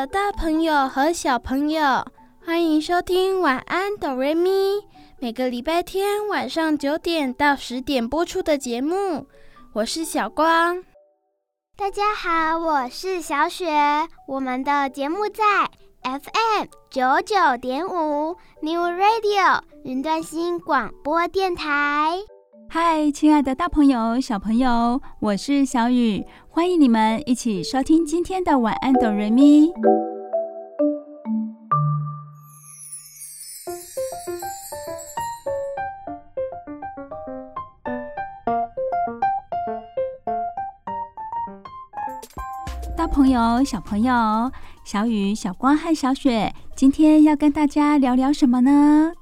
的大朋友和小朋友，欢迎收听晚安哆瑞咪，每个礼拜天晚上九点到十点播出的节目。我是小光。大家好，我是小雪。我们的节目在 FM 九九点五 New Radio 云端新广播电台。嗨，亲爱的大朋友、小朋友，我是小雨，欢迎你们一起收听今天的晚安哆瑞咪。大朋友、小朋友，小雨、小光和小雪，今天要跟大家聊聊什么呢？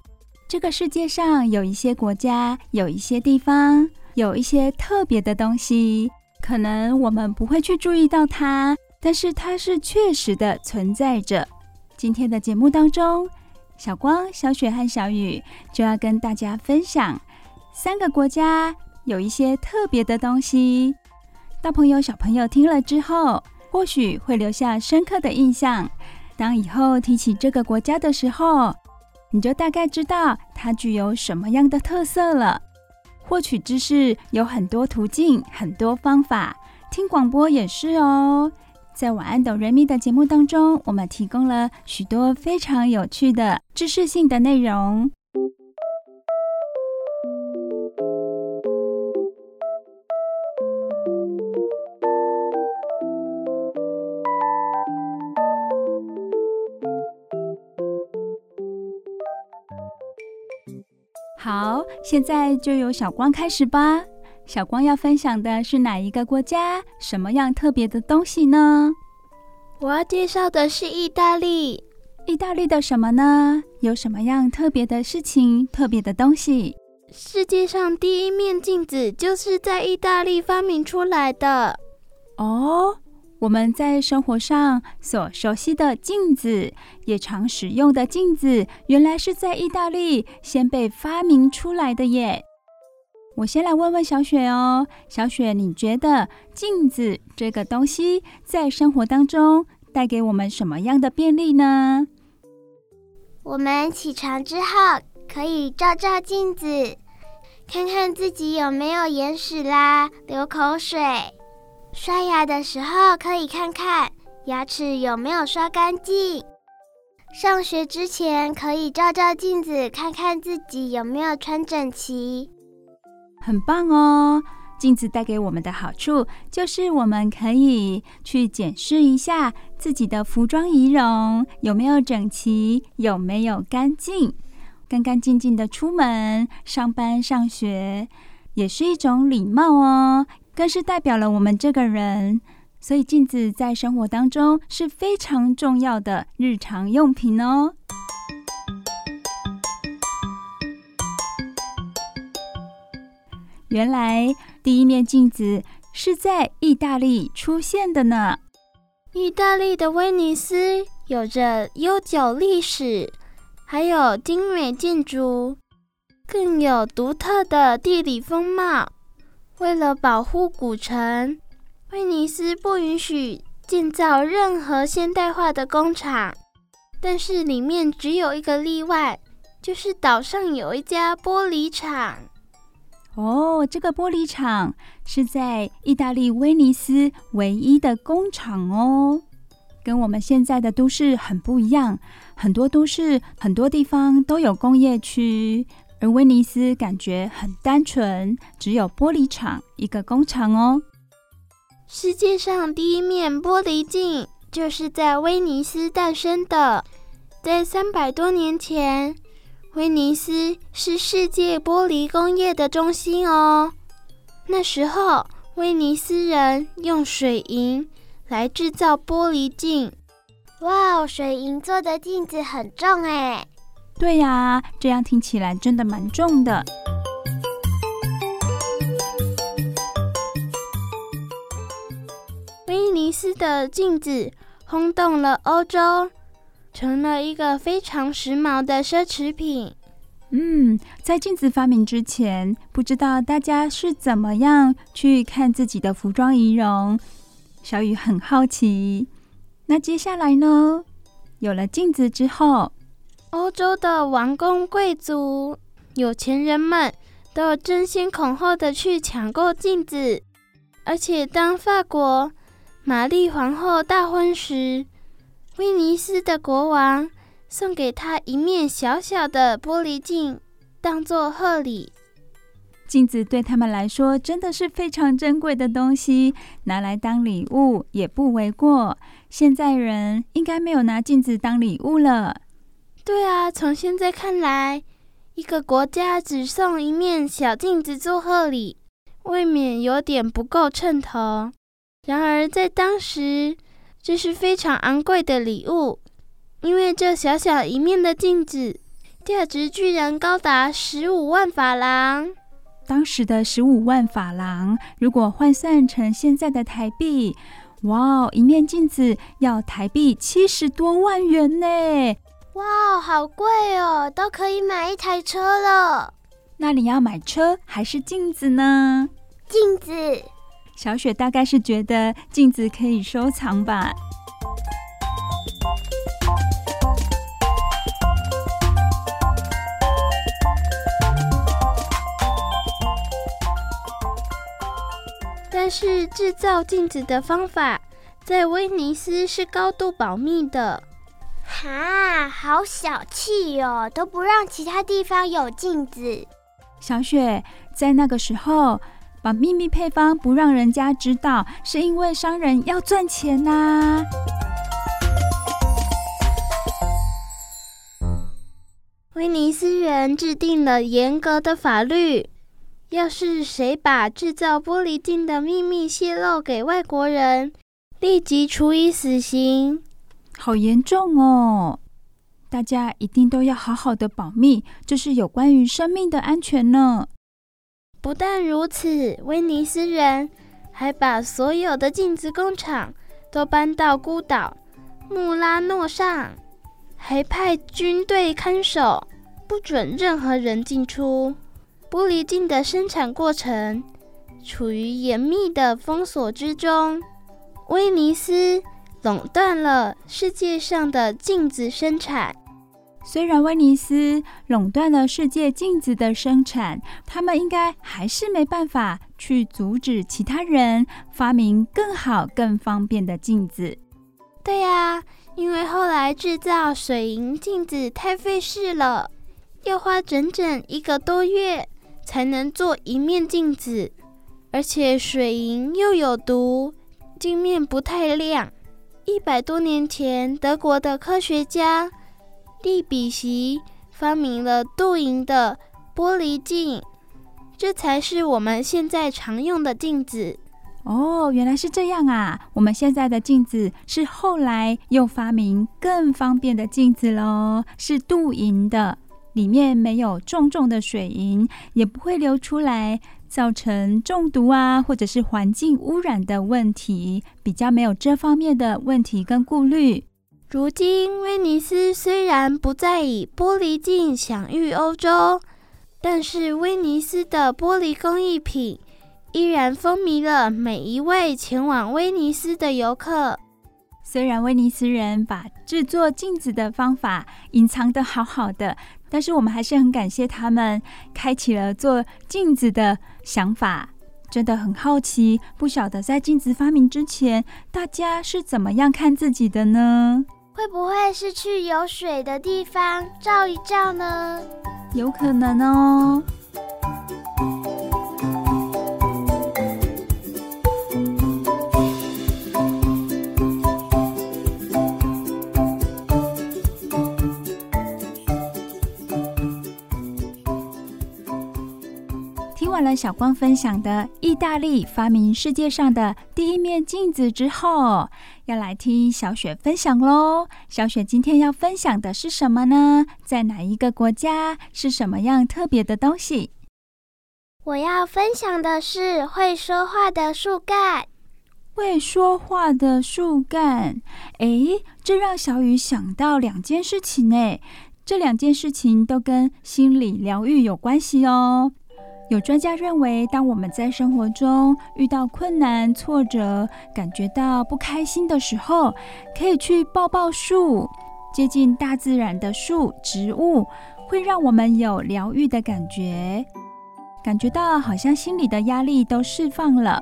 这个世界上有一些国家，有一些地方，有一些特别的东西，可能我们不会去注意到它，但是它是确实的存在着。今天的节目当中，小光、小雪和小雨就要跟大家分享三个国家有一些特别的东西。大朋友、小朋友听了之后，或许会留下深刻的印象。当以后提起这个国家的时候，你就大概知道它具有什么样的特色了。获取知识有很多途径，很多方法，听广播也是哦。在晚安哆瑞咪的节目当中，我们提供了许多非常有趣的知识性的内容。现在就由小光开始吧。小光要分享的是哪一个国家？什么样特别的东西呢？我要介绍的是意大利。意大利的什么呢？有什么样特别的事情、特别的东西？世界上第一面镜子就是在意大利发明出来的。哦。我们在生活上所熟悉的镜子，也常使用的镜子，原来是在意大利先被发明出来的耶。我先来问问小雪哦，小雪，你觉得镜子这个东西在生活当中带给我们什么样的便利呢？我们起床之后可以照照镜子，看看自己有没有眼屎啦、流口水。刷牙的时候可以看看牙齿有没有刷干净。上学之前可以照照镜子，看看自己有没有穿整齐。很棒哦！镜子带给我们的好处就是我们可以去检视一下自己的服装仪容有没有整齐，有没有干净，干干净净的出门上班上学，也是一种礼貌哦。更是代表了我们这个人，所以镜子在生活当中是非常重要的日常用品哦。原来第一面镜子是在意大利出现的呢。意大利的威尼斯有着悠久历史，还有精美建筑，更有独特的地理风貌。为了保护古城，威尼斯不允许建造任何现代化的工厂。但是里面只有一个例外，就是岛上有一家玻璃厂。哦，这个玻璃厂是在意大利威尼斯唯一的工厂哦，跟我们现在的都市很不一样。很多都市很多地方都有工业区。而威尼斯感觉很单纯，只有玻璃厂一个工厂哦。世界上第一面玻璃镜就是在威尼斯诞生的。在三百多年前，威尼斯是世界玻璃工业的中心哦。那时候，威尼斯人用水银来制造玻璃镜。哇，水银做的镜子很重哎。对呀，这样听起来真的蛮重的。威尼斯的镜子轰动了欧洲，成了一个非常时髦的奢侈品。嗯，在镜子发明之前，不知道大家是怎么样去看自己的服装仪容。小雨很好奇。那接下来呢？有了镜子之后，欧洲的王公贵族、有钱人们都争先恐后的去抢购镜子。而且，当法国玛丽皇后大婚时，威尼斯的国王。送给她一面小小的玻璃镜，当做贺礼。镜子对他们来说真的是非常珍贵的东西，拿来当礼物也不为过。现在人应该没有拿镜子当礼物了。对啊，从现在看来，一个国家只送一面小镜子做贺礼，未免有点不够称头。然而在当时，这是非常昂贵的礼物。因为这小小一面的镜子，价值居然高达十五万法郎。当时的十五万法郎，如果换算成现在的台币，哇哦，一面镜子要台币七十多万元呢！哇，好贵哦，都可以买一台车了。那你要买车还是镜子呢？镜子。小雪大概是觉得镜子可以收藏吧。但是制造镜子的方法在威尼斯是高度保密的。哈，好小气哦，都不让其他地方有镜子。小雪，在那个时候把秘密配方不让人家知道，是因为商人要赚钱呐、啊。威尼斯人制定了严格的法律。要是谁把制造玻璃镜的秘密泄露给外国人，立即处以死刑。好严重哦！大家一定都要好好的保密，这是有关于生命的安全呢。不但如此，威尼斯人还把所有的镜子工厂都搬到孤岛穆拉诺上，还派军队看守，不准任何人进出。玻璃镜的生产过程处于严密的封锁之中，威尼斯垄断了世界上的镜子生产。虽然威尼斯垄断了世界镜子的生产，他们应该还是没办法去阻止其他人发明更好、更方便的镜子。对呀，因为后来制造水银镜子太费事了，要花整整一个多月。才能做一面镜子，而且水银又有毒，镜面不太亮。一百多年前，德国的科学家利比锡发明了镀银的玻璃镜，这才是我们现在常用的镜子。哦，原来是这样啊！我们现在的镜子是后来又发明更方便的镜子喽，是镀银的。里面没有重重的水银，也不会流出来，造成中毒啊，或者是环境污染的问题，比较没有这方面的问题跟顾虑。如今，威尼斯虽然不再以玻璃镜享誉欧洲，但是威尼斯的玻璃工艺品依然风靡了每一位前往威尼斯的游客。虽然威尼斯人把制作镜子的方法隐藏得好好的，但是我们还是很感谢他们开启了做镜子的想法。真的很好奇，不晓得在镜子发明之前，大家是怎么样看自己的呢？会不会是去有水的地方照一照呢？有可能哦。小光分享的意大利发明世界上的第一面镜子之后，要来听小雪分享喽。小雪今天要分享的是什么呢？在哪一个国家？是什么样特别的东西？我要分享的是会说话的树干。会说话的树干，诶，这让小雨想到两件事情诶。这两件事情都跟心理疗愈有关系哦。有专家认为，当我们在生活中遇到困难、挫折，感觉到不开心的时候，可以去抱抱树，接近大自然的树、植物，会让我们有疗愈的感觉，感觉到好像心里的压力都释放了。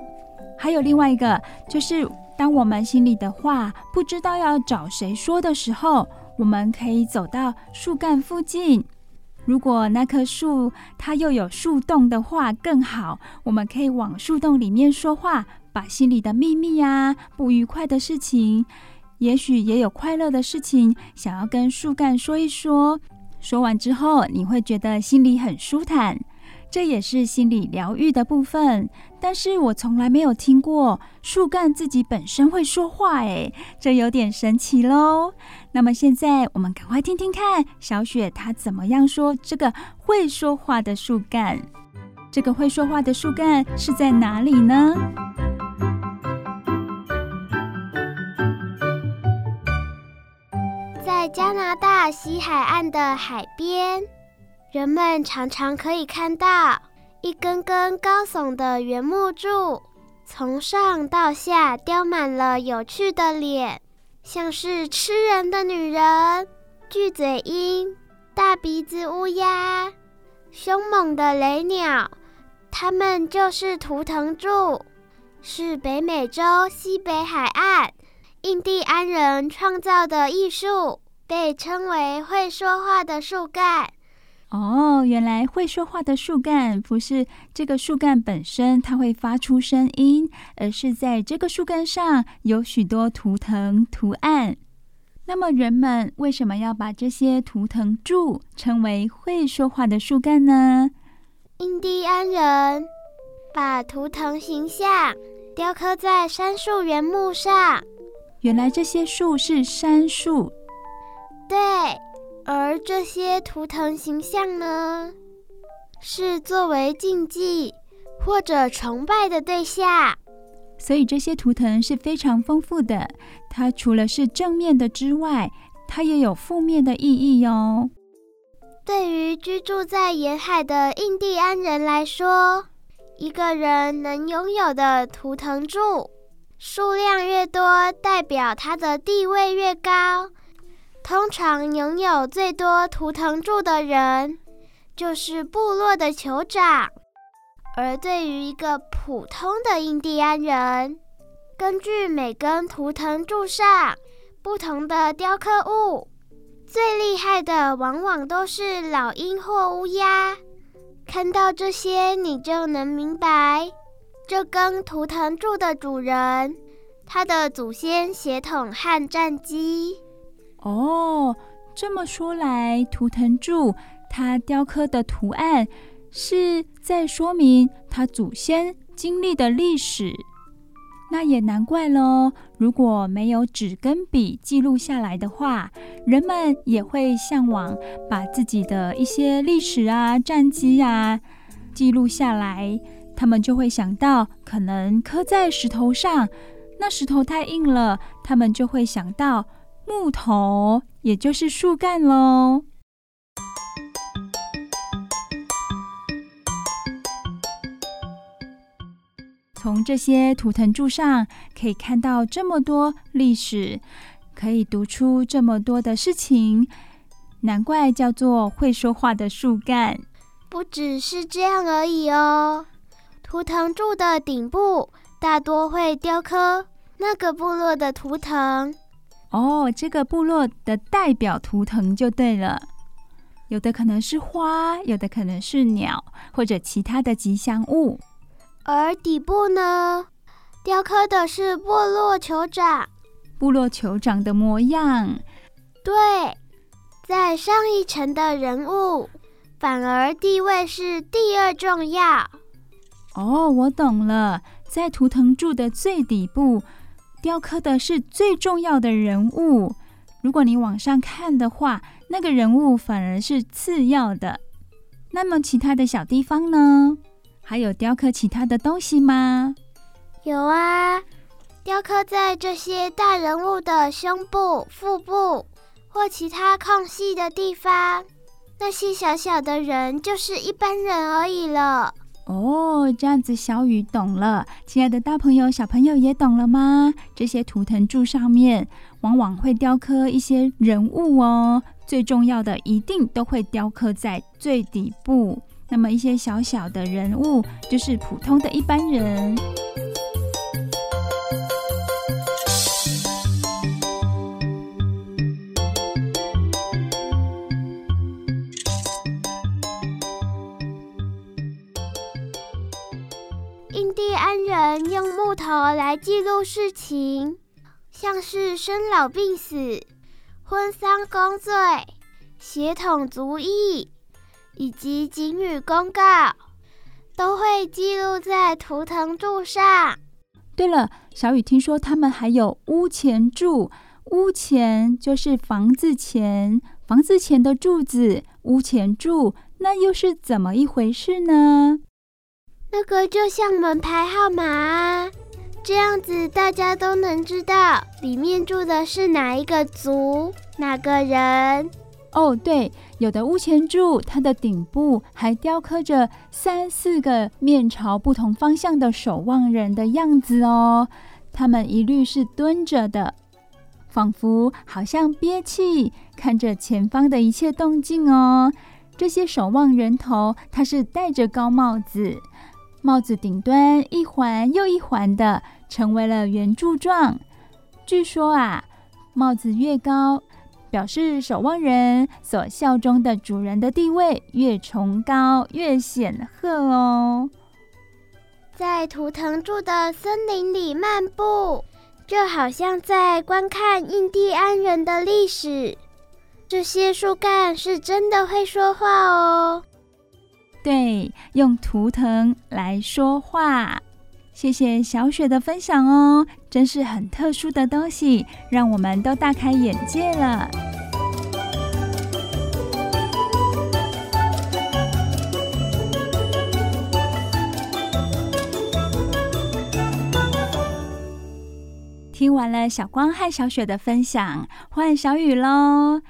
还有另外一个，就是当我们心里的话不知道要找谁说的时候。我们可以走到树干附近，如果那棵树它又有树洞的话更好。我们可以往树洞里面说话，把心里的秘密呀、不愉快的事情，也许也有快乐的事情，想要跟树干说一说。说完之后，你会觉得心里很舒坦。这也是心理疗愈的部分，但是我从来没有听过树干自己本身会说话，诶，这有点神奇喽。那么现在我们赶快听听看小雪她怎么样说这个会说话的树干。这个会说话的树干是在哪里呢？在加拿大西海岸的海边。人们常常可以看到一根根高耸的圆木柱，从上到下雕满了有趣的脸，像是吃人的女人、巨嘴鹰、大鼻子乌鸦、凶猛的雷鸟。它们就是图腾柱，是北美洲西北海岸印第安人创造的艺术，被称为会说话的树干。哦，原来会说话的树干不是这个树干本身，它会发出声音，而是在这个树干上有许多图腾图案。那么，人们为什么要把这些图腾柱称为会说话的树干呢？印第安人把图腾形象雕刻在杉树原木上。原来这些树是杉树。对。而这些图腾形象呢，是作为禁忌或者崇拜的对象。所以这些图腾是非常丰富的。它除了是正面的之外，它也有负面的意义哟。对于居住在沿海的印第安人来说，一个人能拥有的图腾柱数量越多，代表他的地位越高。通常拥有最多图腾柱的人，就是部落的酋长。而对于一个普通的印第安人，根据每根图腾柱上不同的雕刻物，最厉害的往往都是老鹰或乌鸦。看到这些，你就能明白，这根图腾柱的主人，他的祖先血统和战绩。哦，这么说来，图腾柱它雕刻的图案是在说明他祖先经历的历史。那也难怪喽，如果没有纸跟笔记录下来的话，人们也会向往把自己的一些历史啊、战绩啊记录下来。他们就会想到，可能刻在石头上，那石头太硬了，他们就会想到。木头，也就是树干喽。从这些图腾柱上可以看到这么多历史，可以读出这么多的事情，难怪叫做会说话的树干。不只是这样而已哦，图腾柱的顶部大多会雕刻那个部落的图腾。哦，这个部落的代表图腾就对了，有的可能是花，有的可能是鸟，或者其他的吉祥物。而底部呢，雕刻的是部落酋长，部落酋长的模样。对，在上一层的人物反而地位是第二重要。哦，我懂了，在图腾柱的最底部，雕刻的是最重要的人物。如果你往上看的话，那个人物反而是次要的。那么其他的小地方呢？还有雕刻其他的东西吗？有啊，雕刻在这些大人物的胸部、腹部或其他空隙的地方。那些小小的人就是一般人而已了。哦，这样子小雨懂了。亲爱的大朋友、小朋友也懂了吗？这些图腾柱上面往往会雕刻一些人物哦。最重要的一定都会雕刻在最底部。那么一些小小的人物就是普通的一般人。安人用木头来记录事情，像是生老病死、婚丧公罪、血统族裔以及警语公告，都会记录在图腾柱上。对了，小雨听说他们还有屋前柱，屋前就是房子前，房子前的柱子，屋前柱，那又是怎么一回事呢？这个就像门牌号码啊，这样子大家都能知道里面住的是哪一个族、哪个人。哦，对，有的屋前柱，它的顶部还雕刻着三四个面朝不同方向的守望人的样子哦。他们一律是蹲着的，仿佛好像憋气，看着前方的一切动静哦。这些守望人头，他是戴着高帽子。帽子顶端一环又一环的，成为了圆柱状。据说啊，帽子越高，表示守望人所效忠的主人的地位越崇高、越显赫哦。在图腾柱的森林里漫步，就好像在观看印第安人的历史。这些树干是真的会说话哦。对，用图腾来说话。谢谢小雪的分享哦，真是很特殊的东西，让我们都大开眼界了。听完了小光和小雪的分享，换小雨喽。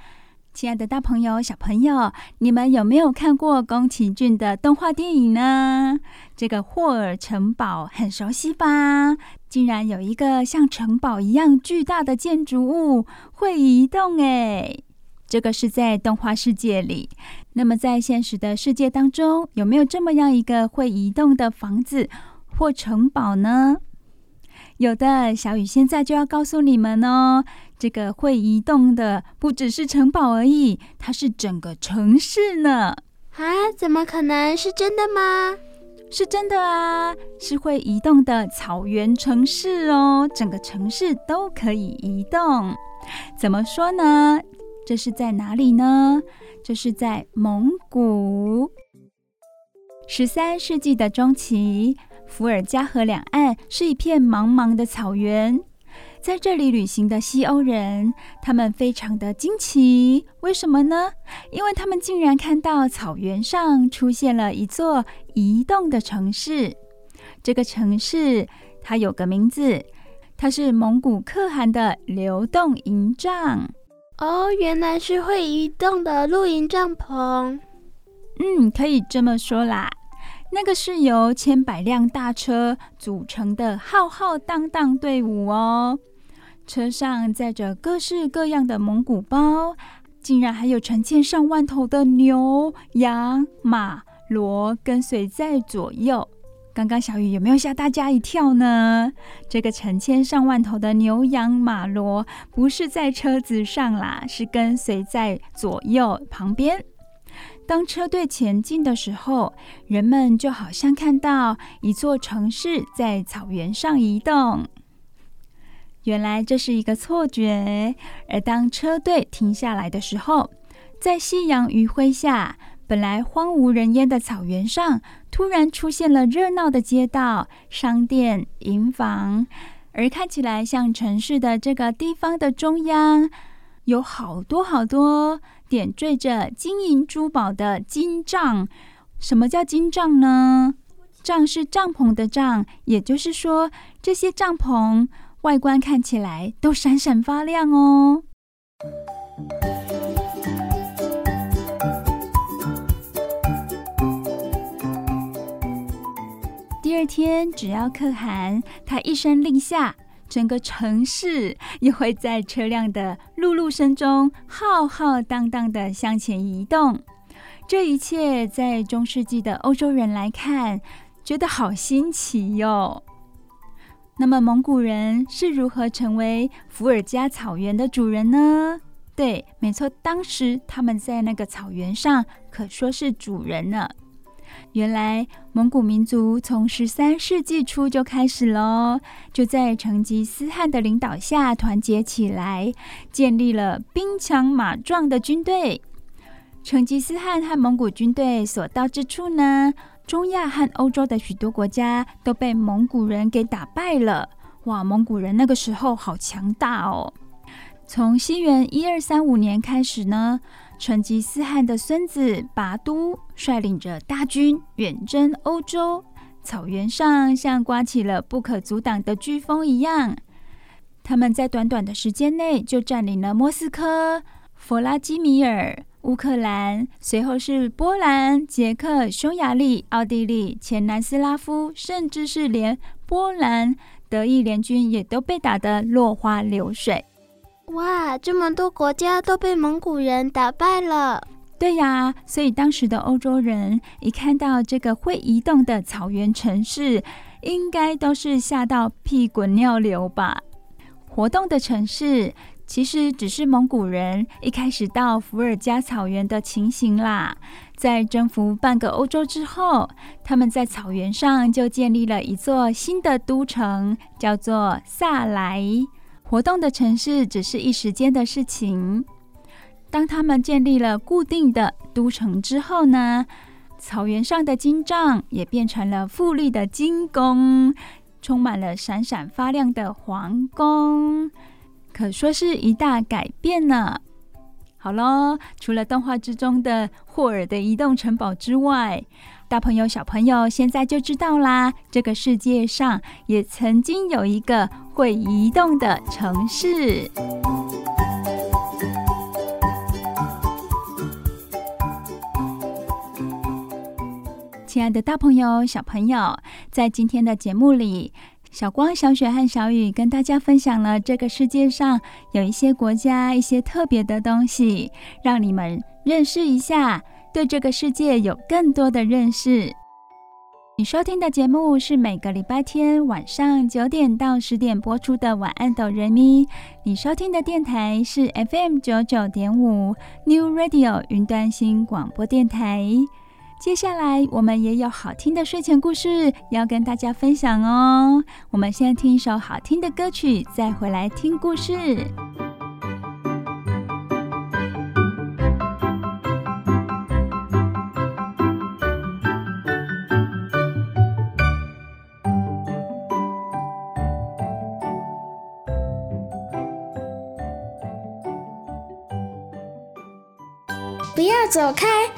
亲爱的大朋友、小朋友，你们有没有看过宫崎骏的动画电影呢？这个霍尔城堡很熟悉吧？竟然有一个像城堡一样巨大的建筑物会移动诶！这个是在动画世界里。那么在现实的世界当中，有没有这么样一个会移动的房子或城堡呢？有的，小雨现在就要告诉你们哦。这个会移动的不只是城堡而已，它是整个城市呢！啊，怎么可能是真的吗？是真的啊，是会移动的草原城市哦，整个城市都可以移动。怎么说呢？这是在哪里呢？这是在蒙古。十三世纪的中期，伏尔加河两岸是一片茫茫的草原。在这里旅行的西欧人，他们非常的惊奇，为什么呢？因为他们竟然看到草原上出现了一座移动的城市。这个城市它有个名字，它是蒙古可汗的流动营帐。哦，原来是会移动的露营帐篷。嗯，可以这么说啦。那个是由千百辆大车组成的浩浩荡荡队伍哦。车上载着各式各样的蒙古包，竟然还有成千上万头的牛、羊、马、骡跟随在左右。刚刚小雨有没有吓大家一跳呢？这个成千上万头的牛、羊、马、骡不是在车子上啦，是跟随在左右旁边。当车队前进的时候，人们就好像看到一座城市在草原上移动。原来这是一个错觉，而当车队停下来的时候，在夕阳余晖下，本来荒无人烟的草原上，突然出现了热闹的街道、商店、营房，而看起来像城市的这个地方的中央，有好多好多点缀着金银珠宝的金帐。什么叫金帐呢？帐是帐篷的帐，也就是说，这些帐篷外观看起来都闪闪发亮哦。第二天，只要可汗他一声令下，整个城市也会在车辆的辘辘声中浩浩荡荡的向前移动。这一切在中世纪的欧洲人来看，觉得好新奇哟。那么，蒙古人是如何成为伏尔加草原的主人呢？对，没错，当时他们在那个草原上可说是主人呢。原来蒙古民族从十三世纪初就开始喽，就在成吉思汗的领导下团结起来，建立了兵强马壮的军队。成吉思汗和蒙古军队所到之处呢，中亚和欧洲的许多国家都被蒙古人给打败了。哇，蒙古人那个时候好强大哦！从西元一二三五年开始呢。成吉思汗的孙子拔都率领着大军远征欧洲，草原上像刮起了不可阻挡的飓风一样。他们在短短的时间内就占领了莫斯科、弗拉基米尔、乌克兰，随后是波兰、捷克、匈牙利、奥地利、前南斯拉夫，甚至是连波兰、德意联军也都被打得落花流水。哇，这么多国家都被蒙古人打败了。对呀，所以当时的欧洲人一看到这个会移动的草原城市，应该都是吓到屁滚尿流吧？活动的城市其实只是蒙古人一开始到伏尔加草原的情形啦。在征服半个欧洲之后，他们在草原上就建立了一座新的都城，叫做萨莱。活动的城市只是一时间的事情。当他们建立了固定的都城之后呢，草原上的金帐也变成了富丽的金宫，充满了闪闪发亮的皇宫，可说是一大改变呢。好喽，除了动画之中的霍尔的移动城堡之外，大朋友、小朋友现在就知道啦，这个世界上也曾经有一个会移动的城市。亲爱的，大朋友、小朋友，在今天的节目里，小光、小雪和小雨跟大家分享了这个世界上有一些国家、一些特别的东西，让你们认识一下。对这个世界有更多的认识。你收听的节目是每个礼拜天晚上九点到十点播出的《晚安，哆瑞咪》。你收听的电台是 FM 九九点五 New Radio 云端新广播电台。接下来我们也有好听的睡前故事要跟大家分享哦。我们先听一首好听的歌曲，再回来听故事。不要走开，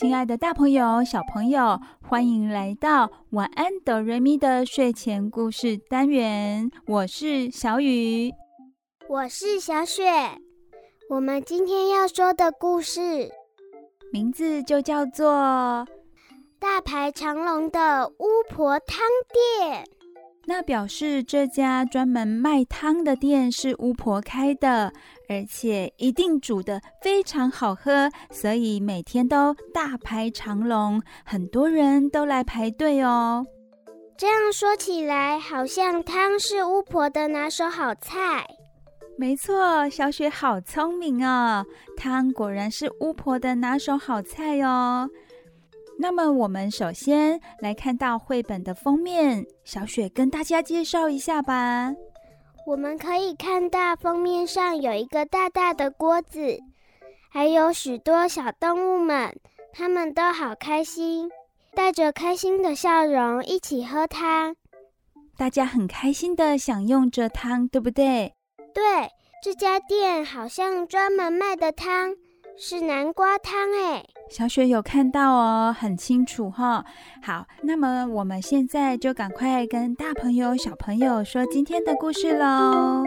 亲爱的，大朋友、小朋友，欢迎来到晚安哆瑞咪的睡前故事单元。我是小雨，我是小雪。我们今天要说的故事名字就叫做《大排长龙的巫婆汤店》。那表示这家专门卖汤的店是巫婆开的，而且一定煮的非常好喝，所以每天都大排长龙，很多人都来排队哦。这样说起来，好像汤是巫婆的拿手好菜。没错，小雪好聪明哦，汤果然是巫婆的拿手好菜哦。那么，我们首先来看到绘本的封面，小雪跟大家介绍一下吧。我们可以看到封面上有一个大大的锅子，还有许多小动物们，它们都好开心，带着开心的笑容一起喝汤。大家很开心的享用着汤，对不对？对，这家店好像专门卖的汤是南瓜汤诶。小雪有看到哦，很清楚哈、好，那么我们现在就赶快跟大朋友、小朋友说今天的故事喽。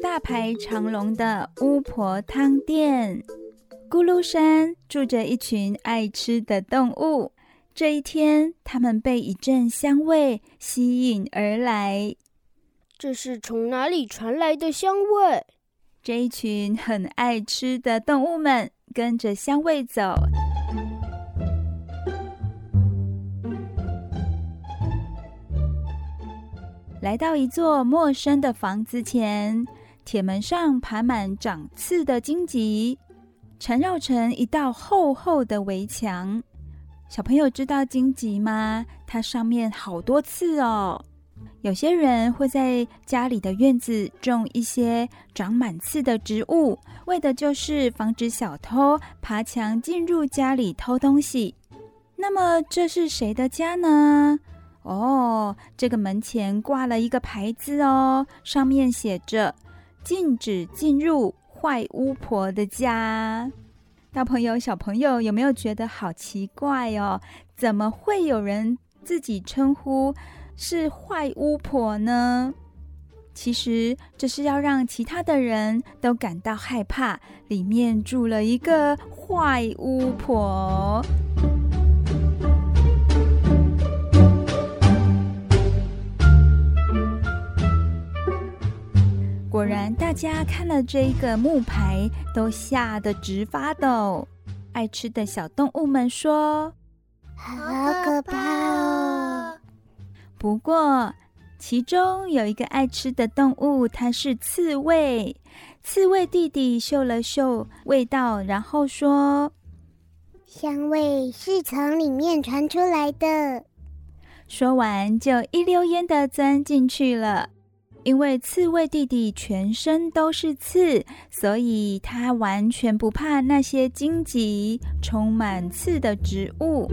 大排长龙的巫婆汤店。咕噜山住着一群爱吃的动物。这一天，他们被一阵香味吸引而来。这是从哪里传来的香味？这一群很爱吃的动物们跟着香味走，来到一座陌生的房子前。铁门上爬满长刺的荆棘。缠绕成一道厚厚的围墙。小朋友知道荆棘吗？它上面好多刺哦。有些人会在家里的院子种一些长满刺的植物，为的就是防止小偷爬墙进入家里偷东西。那么这是谁的家呢？哦，这个门前挂了一个牌子哦，上面写着“禁止进入”。坏巫婆的家，大朋友、小朋友有没有觉得好奇怪哦？怎么会有人自己称呼是坏巫婆呢？其实这是要让其他的人都感到害怕，里面住了一个坏巫婆。果然，大家看了这一个木牌，都吓得直发抖。爱吃的小动物们说：“好可怕哦！”不过，其中有一个爱吃的动物，它是刺猬。刺猬弟弟嗅了嗅味道，然后说：“香味是从里面传出来的。”说完，就一溜烟的钻进去了。因为刺猬弟弟全身都是刺，所以他完全不怕那些荆棘、充满刺的植物。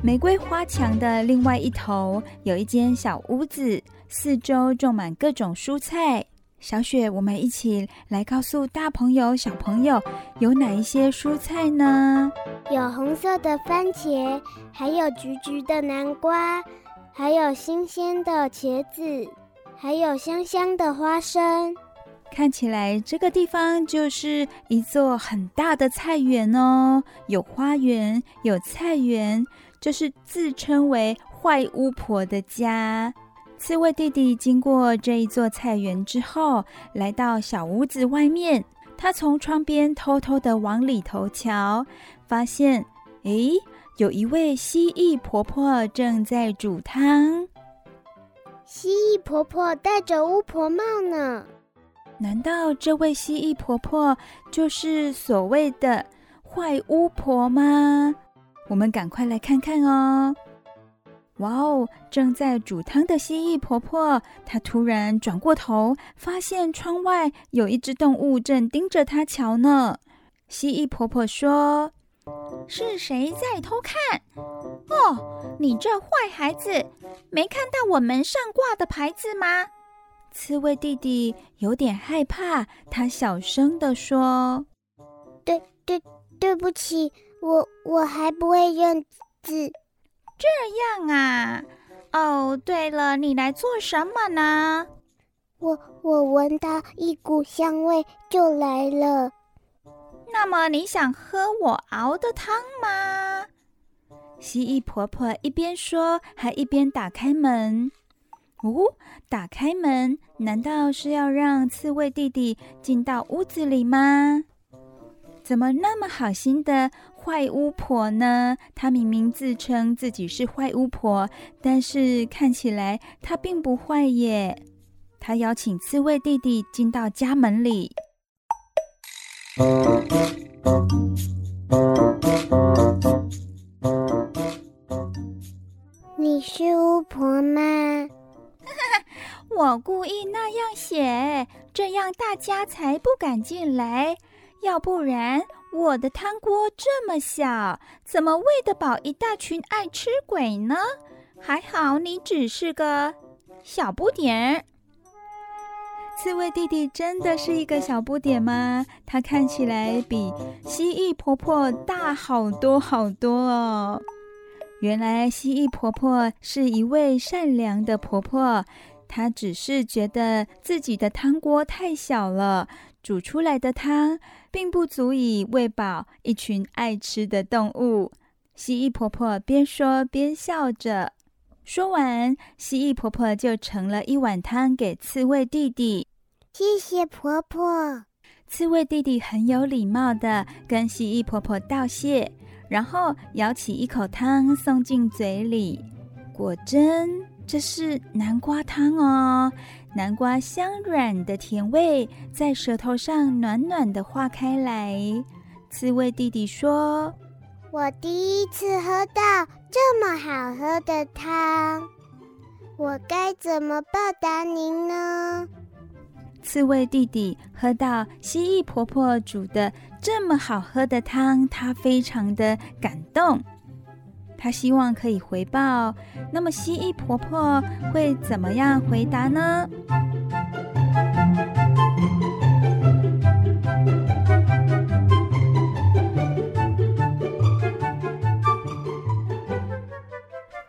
玫瑰花墙的另外一头有一间小屋子，四周种满各种蔬菜。小雪，我们一起来告诉大朋友、小朋友有哪一些蔬菜呢？有红色的番茄，还有橘橘的南瓜，还有新鲜的茄子，还有香香的花生。看起来这个地方就是一座很大的菜园哦，有花园，有菜园，就是自称为坏巫婆的家。刺猬弟弟经过这一座菜园之后，来到小屋子外面。他从窗边偷偷地往里头瞧，发现，诶，有一位蜥蜴婆婆正在煮汤。蜥蜴婆婆戴着巫婆帽呢。难道这位蜥蜴婆婆就是所谓的坏巫婆吗？我们赶快来看看哦。哇哦！正在煮汤的蜥蜴婆婆，她突然转过头，发现窗外有一只动物正盯着她瞧呢。蜥蜴婆婆说：“是谁在偷看？哦，你这坏孩子，没看到我门上挂的牌子吗？刺猬弟弟有点害怕，他小声地说：“对对，对不起，我我还不会认字。”这样啊？哦，对了，你来做什么呢？我我闻到一股香味就来了。那么你想喝我熬的汤吗？蜥蜴婆婆一边说，还一边打开门。哦，打开门，难道是要让刺猬弟弟进到屋子里吗？怎么那么好心的坏巫婆呢？她明明自称自己是坏巫婆，但是看起来她并不坏耶。她邀请刺猬弟弟进到家门里。你是巫婆吗？我故意那样写，这样大家才不敢进来。要不然，我的汤锅这么小，怎么喂得饱一大群爱吃鬼呢？还好你只是个小不点儿。刺猬弟弟真的是一个小不点吗？他看起来比蜥蜴婆婆大好多好多哦。原来蜥蜴婆婆是一位善良的婆婆，她只是觉得自己的汤锅太小了，煮出来的汤并不足以喂饱一群爱吃的动物。蜥蜴婆婆边说边笑着。说完，蜥蜴婆婆就盛了一碗汤给刺猬弟弟。谢谢婆婆。刺猬弟弟很有礼貌的跟蜥蜴婆婆道谢，然后舀起一口汤送进嘴里。果真，这是南瓜汤哦！南瓜香软的甜味在舌头上暖暖的化开来。刺猬弟弟说。我第一次喝到这么好喝的汤，我该怎么报答您呢？刺猬弟弟喝到蜥蜴婆婆煮的这么好喝的汤，他非常的感动。他希望可以回报，那么蜥蜴婆婆会怎么样回答呢？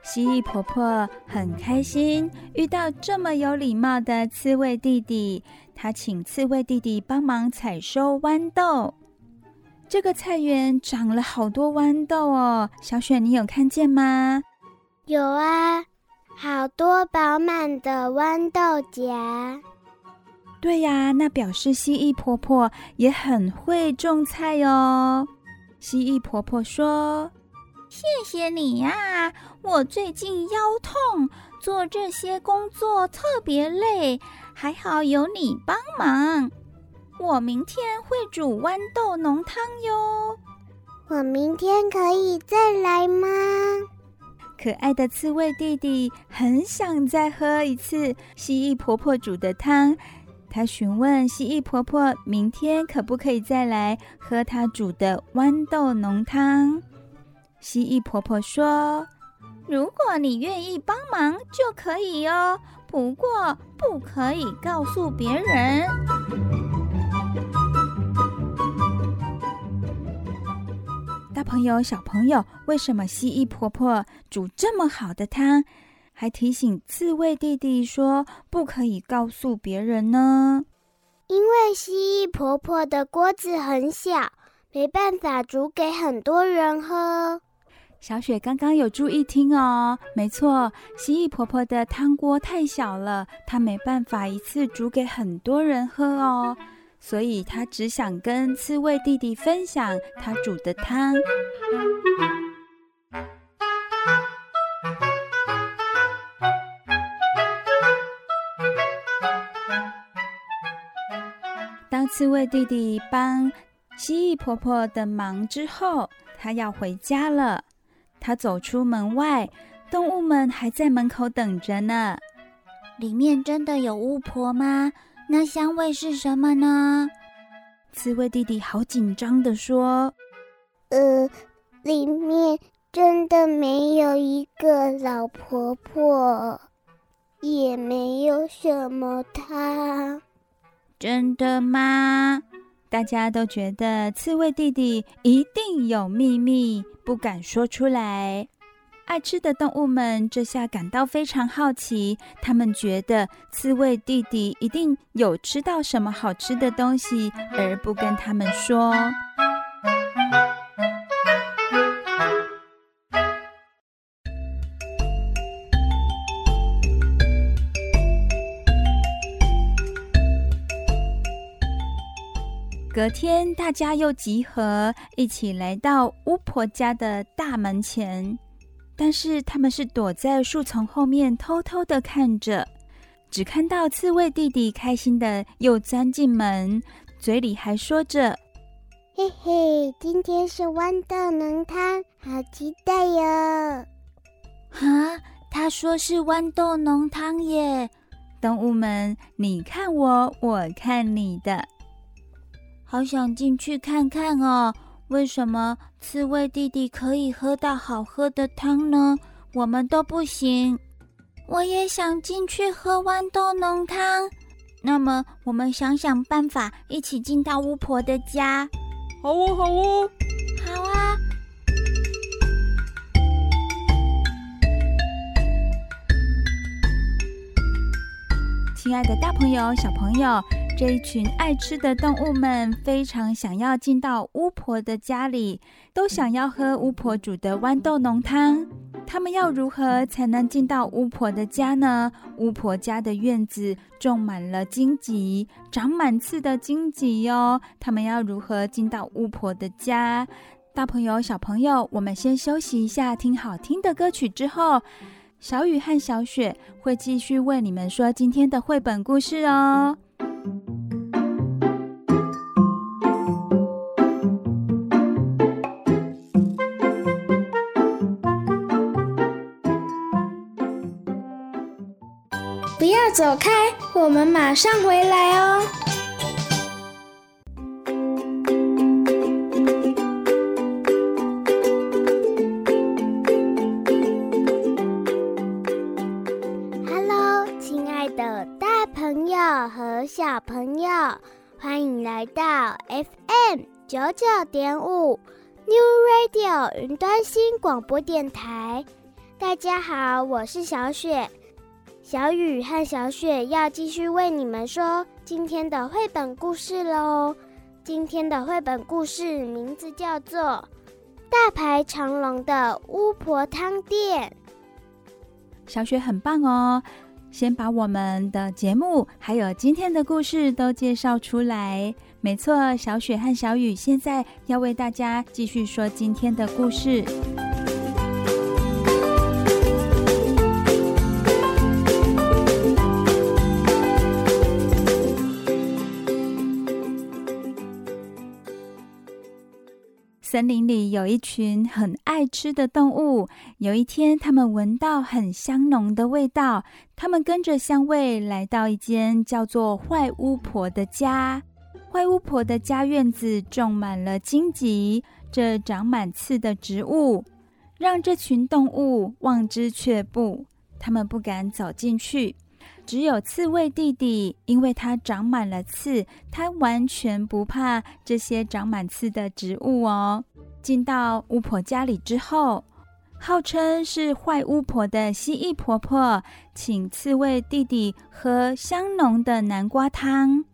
蜥蜴婆婆很开心遇到这么有礼貌的刺猬弟弟，她请刺猬弟弟帮忙采收豌豆。这个菜园长了好多豌豆哦，小雪，你有看见吗？有啊，好多饱满的豌豆荚。对呀，那表示蜥蜴婆婆也很会种菜哦。蜥蜴婆婆说。谢谢你呀！我最近腰痛，做这些工作特别累，还好有你帮忙。我明天会煮豌豆浓汤哟。我明天可以再来吗？可爱的刺猬弟弟很想再喝一次蜥蜴婆婆煮的汤，他询问蜥蜴婆婆明天可不可以再来喝她煮的豌豆浓汤。蜥蜴婆婆说：“如果你愿意帮忙，就可以哦。不过不可以告诉别人。”大朋友、小朋友，为什么蜥蜴婆婆煮这么好的汤，还提醒刺猬弟弟说不可以告诉别人呢？因为蜥蜴婆婆的锅子很小，没办法煮给很多人喝。小雪刚刚有注意听哦，没错，蜥蜴婆婆的汤锅太小了，她没办法一次煮给很多人喝哦，所以她只想跟刺猬弟弟分享她煮的汤。当刺猬弟弟帮蜥蜴婆婆的忙之后，他要回家了。他走出门外，动物们还在门口等着呢。里面真的有巫婆吗？那香味是什么呢？刺猬弟弟好紧张的说：“呃，里面真的没有一个老婆婆。”也没有什么汤。真的吗？大家都觉得刺猬弟弟一定有秘密，不敢说出来。爱吃的动物们这下感到非常好奇，他们觉得刺猬弟弟一定有吃到什么好吃的东西，而不跟他们说。隔天，大家又集合，一起来到巫婆家的大门前。但是他们是躲在树丛后面，偷偷的看着，只看到刺猬弟弟开心的又钻进门，嘴里还说着：“嘿嘿，今天是豌豆浓汤，好期待哟！”哈，他说是豌豆浓汤耶！动物们，你看我，我看你的。好想进去看看哦！为什么刺猬弟弟可以喝到好喝的汤呢？我们都不行。我也想进去喝豌豆浓汤。那么，我们想想办法，一起进到巫婆的家。好哦，好哦，好啊！亲爱的，大朋友、小朋友。这一群爱吃的动物们非常想要进到巫婆的家里，都想要喝巫婆煮的豌豆浓汤。他们要如何才能进到巫婆的家呢？巫婆家的院子种满了荆棘，长满刺的荆棘哟。他们要如何进到巫婆的家？大朋友、小朋友，我们先休息一下，听好听的歌曲之后，小雨和小雪会继续为你们说今天的绘本故事哦。不要走开，我们马上回来哦。九九点五 New Radio 云端新广播电台。大家好，我是小雪。小雨和小雪要继续为你们说今天的绘本故事喽。今天的绘本故事名字叫做《大排长龙的巫婆汤店》。小雪很棒哦。先把我们的节目还有今天的故事都介绍出来。没错，小雪和小雨现在要为大家继续说今天的故事。森林里有一群很爱吃的动物。有一天，他们闻到很香浓的味道，他们跟着香味来到一间叫做坏巫婆的家。坏巫婆的家院子种满了荆棘，这长满刺的植物让这群动物望之却步，他们不敢走进去。只有刺猬弟弟，因为他长满了刺，他完全不怕这些长满刺的植物哦。进到巫婆家里之后，号称是坏巫婆的蜥蜴婆婆，请刺猬弟弟喝香浓的南瓜汤。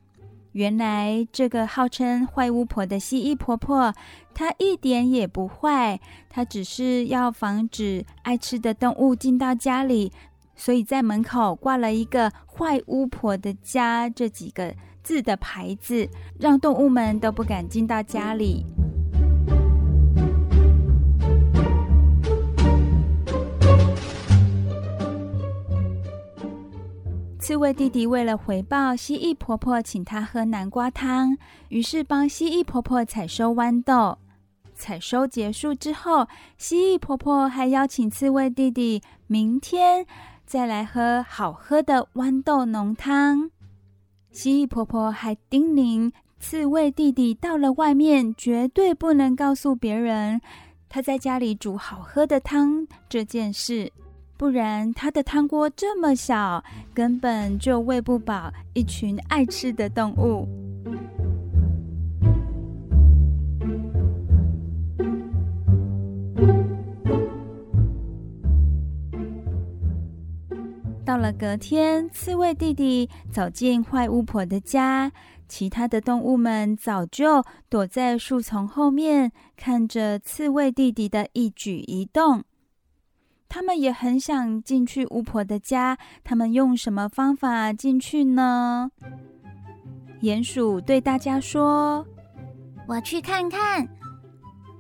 原来这个号称坏巫婆的蜥蜴婆婆，她一点也不坏，她只是要防止爱吃的动物进到家里。所以在门口挂了一个“坏巫婆的家”这几个字的牌子，让动物们都不敢进到家里。刺猬弟弟为了回报蜥蜴婆婆，请她喝南瓜汤，于是帮蜥蜴婆婆采收豌豆。采收结束之后，蜥蜴婆婆还邀请刺猬弟弟明天。再来喝好喝的豌豆浓汤。蜥蜴婆婆还叮咛刺猬弟弟到了外面绝对不能告诉别人他在家里煮好喝的汤这件事。不然它的汤锅这么小，根本就喂不饱一群爱吃的动物。到了隔天，刺猬弟弟走进坏巫婆的家，其他的动物们早就躲在树丛后面，看着刺猬弟弟的一举一动。他们也很想进去巫婆的家，他们用什么方法进去呢？鼹鼠对大家说：“我去看看。”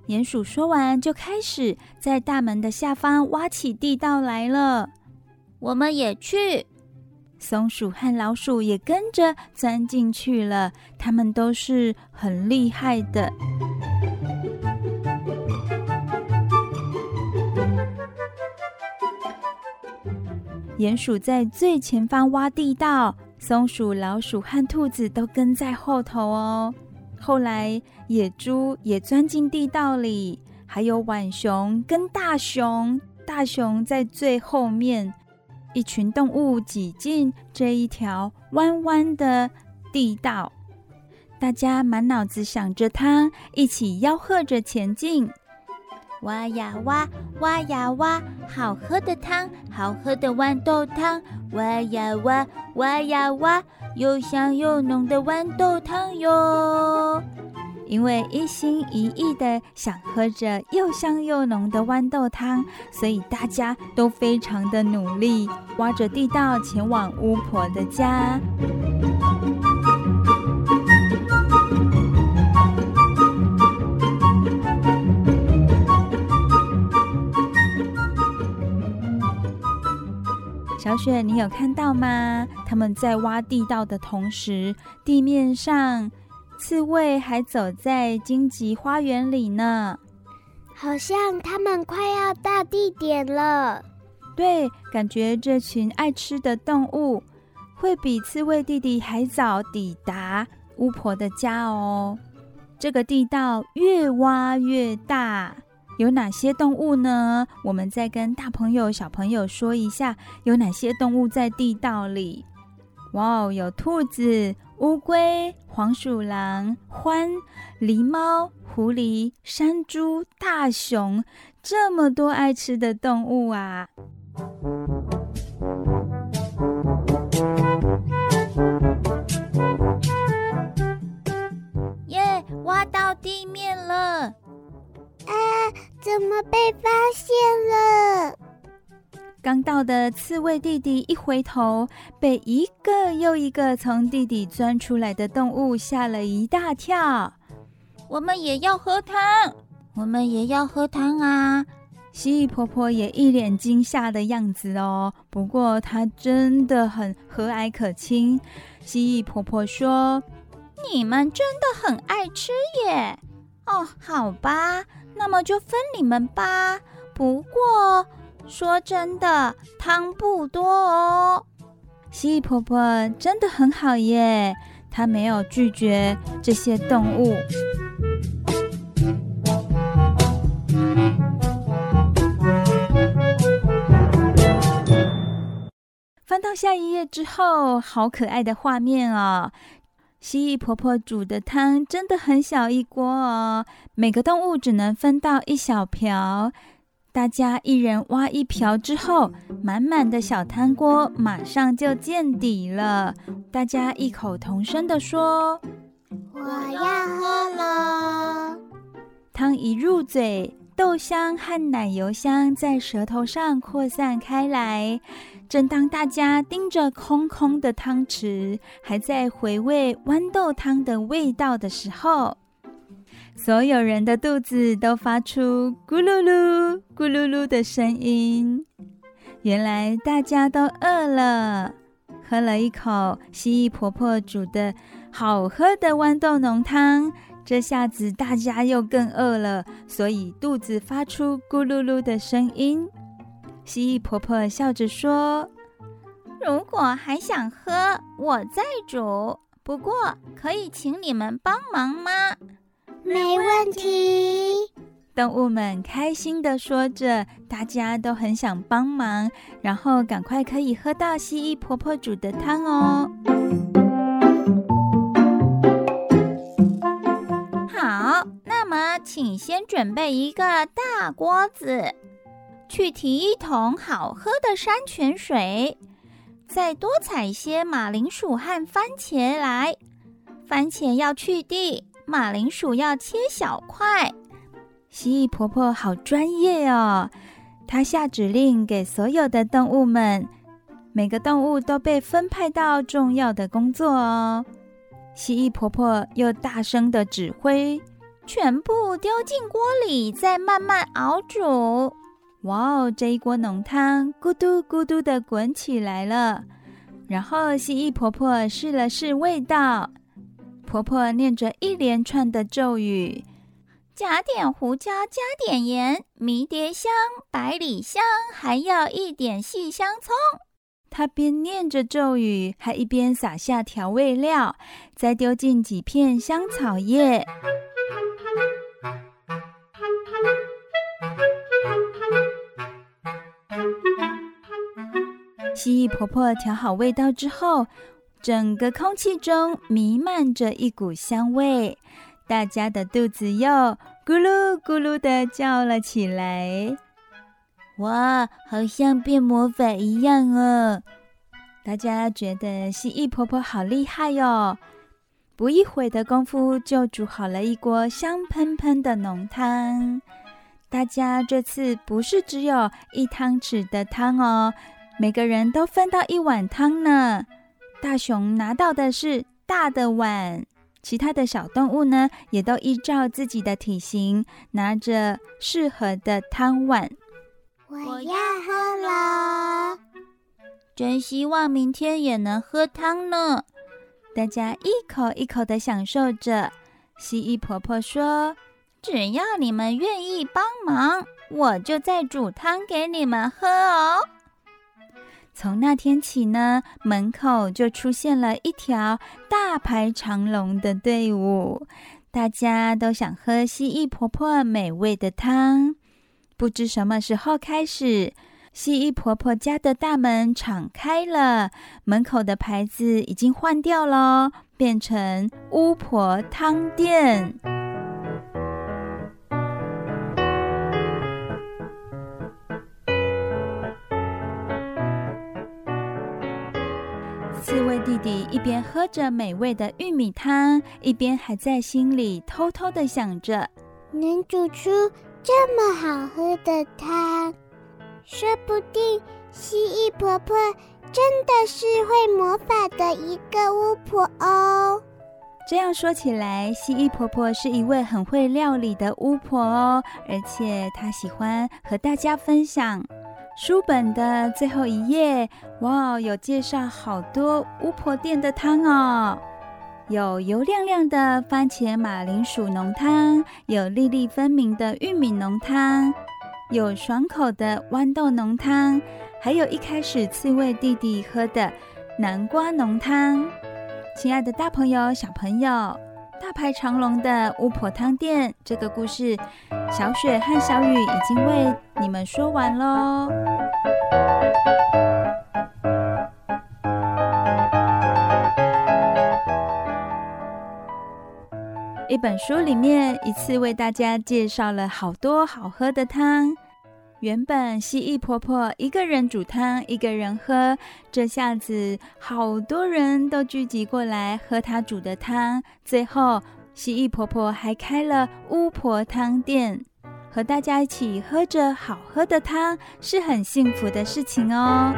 鼹鼠说完，就开始在大门的下方挖起地道来了。我们也去。松鼠和老鼠也跟着钻进去了，他们都是很厉害的。鼹鼠在最前方挖地道，松鼠、老鼠和兔子都跟在后头哦。后来，野猪也钻进地道里，还有浣熊跟大熊，大熊在最后面。一群动物挤进这一条弯弯的地道，大家满脑子想着它，一起吆喝着前进。挖呀挖，挖呀挖，好喝的汤，好喝的豌豆汤。挖呀挖，挖呀挖，又香又浓的豌豆汤哟。因为一心一意的想喝着又香又浓的豌豆汤，所以大家都非常的努力，挖着地道前往巫婆的家。小雪，你有看到吗？他们在挖地道的同时，地面上。刺猬还走在荆棘花园里呢，好像他们快要到地点了。对，感觉这群爱吃的动物会比刺猬弟弟还早抵达巫婆的家哦。这个地道越挖越大，有哪些动物呢？我们再跟大朋友、小朋友说一下，有哪些动物在地道里。哇哦，有兔子。乌龟、黄鼠狼、獾、狸猫、狐狸、山猪、大熊，这么多爱吃的动物啊！耶，挖到地面了！啊，怎么被发现了？刚到的刺猬弟弟一回头，被一个又一个从地底钻出来的动物吓了一大跳。我们也要喝汤，我们也要喝汤啊！蜥蜴婆婆也一脸惊吓的样子哦。不过她真的很和蔼可亲。蜥蜴婆婆说：“你们真的很爱吃耶！哦，好吧，那么就分你们吧。不过……”说真的，汤不多哦。蜥蜴婆婆真的很好耶，她没有拒绝这些动物。翻到下一页之后，好可爱的画面哦！蜥蜴婆婆煮的汤真的很小一锅哦，每个动物只能分到一小瓢。大家一人挖一瓢之后，满满的小汤锅马上就见底了。大家异口同声地说：“我要喝了！”汤一入嘴，豆香和奶油香在舌头上扩散开来。正当大家盯着空空的汤匙，还在回味豌豆汤的味道的时候，所有人的肚子都发出咕噜噜、咕噜噜的声音。原来大家都饿了，喝了一口蜥蜴婆婆煮的好喝的豌豆浓汤，这下子大家又更饿了，所以肚子发出咕噜噜的声音。蜥蜴婆婆笑着说：“如果还想喝，我再煮。不过可以请你们帮忙吗？”没问题。动物们开心地说着，大家都很想帮忙，然后赶快可以喝到蜥蜴婆婆煮的汤哦。么请先准备一个大锅子，去提一桶好喝的山泉水，再多采些马铃薯和番茄来。番茄要去蒂，马铃薯要切小块。蜥蜴婆婆好专业哦，她下指令给所有的动物们，每个动物都被分派到重要的工作哦。蜥蜴婆婆又大声的指挥：“全部丢进锅里，再慢慢熬煮。”哇哦，这一锅浓汤咕嘟咕嘟的滚起来了。然后蜥蜴婆婆试了试味道，婆婆念着一连串的咒语。加点胡椒，加点盐，迷迭香、百里香，还要一点细香葱。她边念着咒语，还一边撒下调味料，再丢进几片香草叶。蜥蜴婆婆调好味道之后，整个空气中弥漫着一股香味。大家的肚子又咕噜咕噜的叫了起来，哇，好像变魔法一样哦！大家觉得蜥蜴婆婆好厉害哟！不一会的功夫就煮好了一锅香喷喷的浓汤。大家这次不是只有一汤匙的汤哦，每个人都分到一碗汤呢。大熊拿到的是大的碗。其他的小动物呢，也都依照自己的体型，拿着适合的汤碗。我要喝了，真希望明天也能喝汤呢。大家一口一口的享受着。蜥蜴婆婆说：“只要你们愿意帮忙，我就再煮汤给你们喝哦。”从那天起呢，门口就出现了一条大排长龙的队伍，大家都想喝蜥蜴婆婆美味的汤。不知什么时候开始，蜥蜴婆婆家的大门敞开了，门口的牌子已经换掉了，变成巫婆汤店。刺猬弟弟一边喝着美味的玉米汤，一边还在心里偷偷的想着：能煮出这么好喝的汤，说不定蜥蜴婆婆真的是会魔法的一个巫婆哦。这样说起来，蜥蜴婆婆是一位很会料理的巫婆哦，而且她喜欢和大家分享。书本的最后一页，哇，有介绍好多巫婆店的汤哦，有油亮亮的番茄马铃薯浓汤，有粒粒分明的玉米浓汤，有爽口的豌豆浓汤，还有一开始刺猬弟弟喝的南瓜浓汤。亲爱的大朋友、小朋友。大排长龙的巫婆汤店，这个故事，小雪和小雨已经为你们说完喽。一本书里面一次为大家介绍了好多好喝的汤。原本蜥蜴婆婆一个人煮汤，一个人喝，这下子好多人都聚集过来喝她煮的汤。最后，蜥蜴婆婆还开了巫婆汤店，和大家一起喝着好喝的汤，是很幸福的事情哦。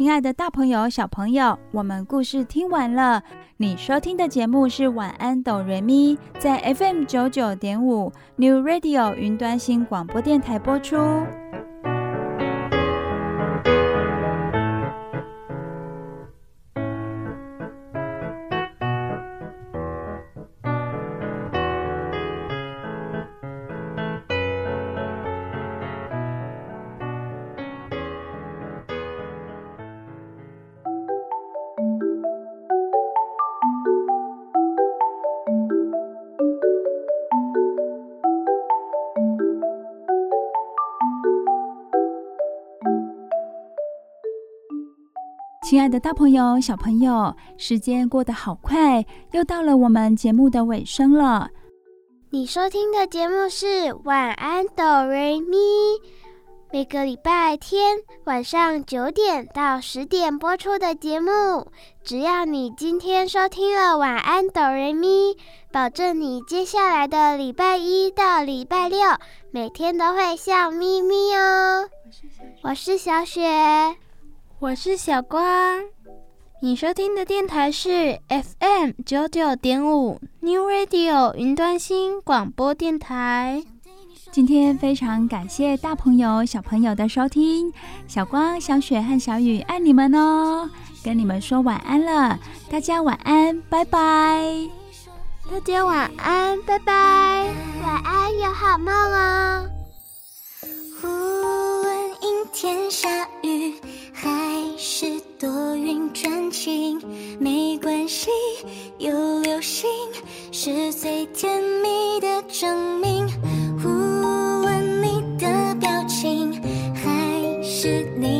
亲爱的大朋友、小朋友，我们故事听完了。你收听的节目是《晚安，哆瑞咪》，在 FM 九九点五 New Radio 云端新广播电台播出。亲爱的大朋友、小朋友，时间过得好快，又到了我们节目的尾声了。你收听的节目是《晚安哆瑞咪》，每个礼拜天晚上九点到十点播出的节目。只要你今天收听了《晚安哆瑞咪》，保证你接下来的礼拜一到礼拜六每天都会笑眯眯哦。我是小雪，我是小光。你收听的电台是 FM 九九点五 New Radio 云端新广播电台。今天非常感谢大朋友小朋友的收听，小光、小雪和小雨爱你们哦，跟你们说晚安了，大家晚安，拜拜。大家晚安，拜拜，晚安，有好梦哦。今天下雨还是多云转晴没关系有流星是最甜蜜的证明。无论你的表情还是你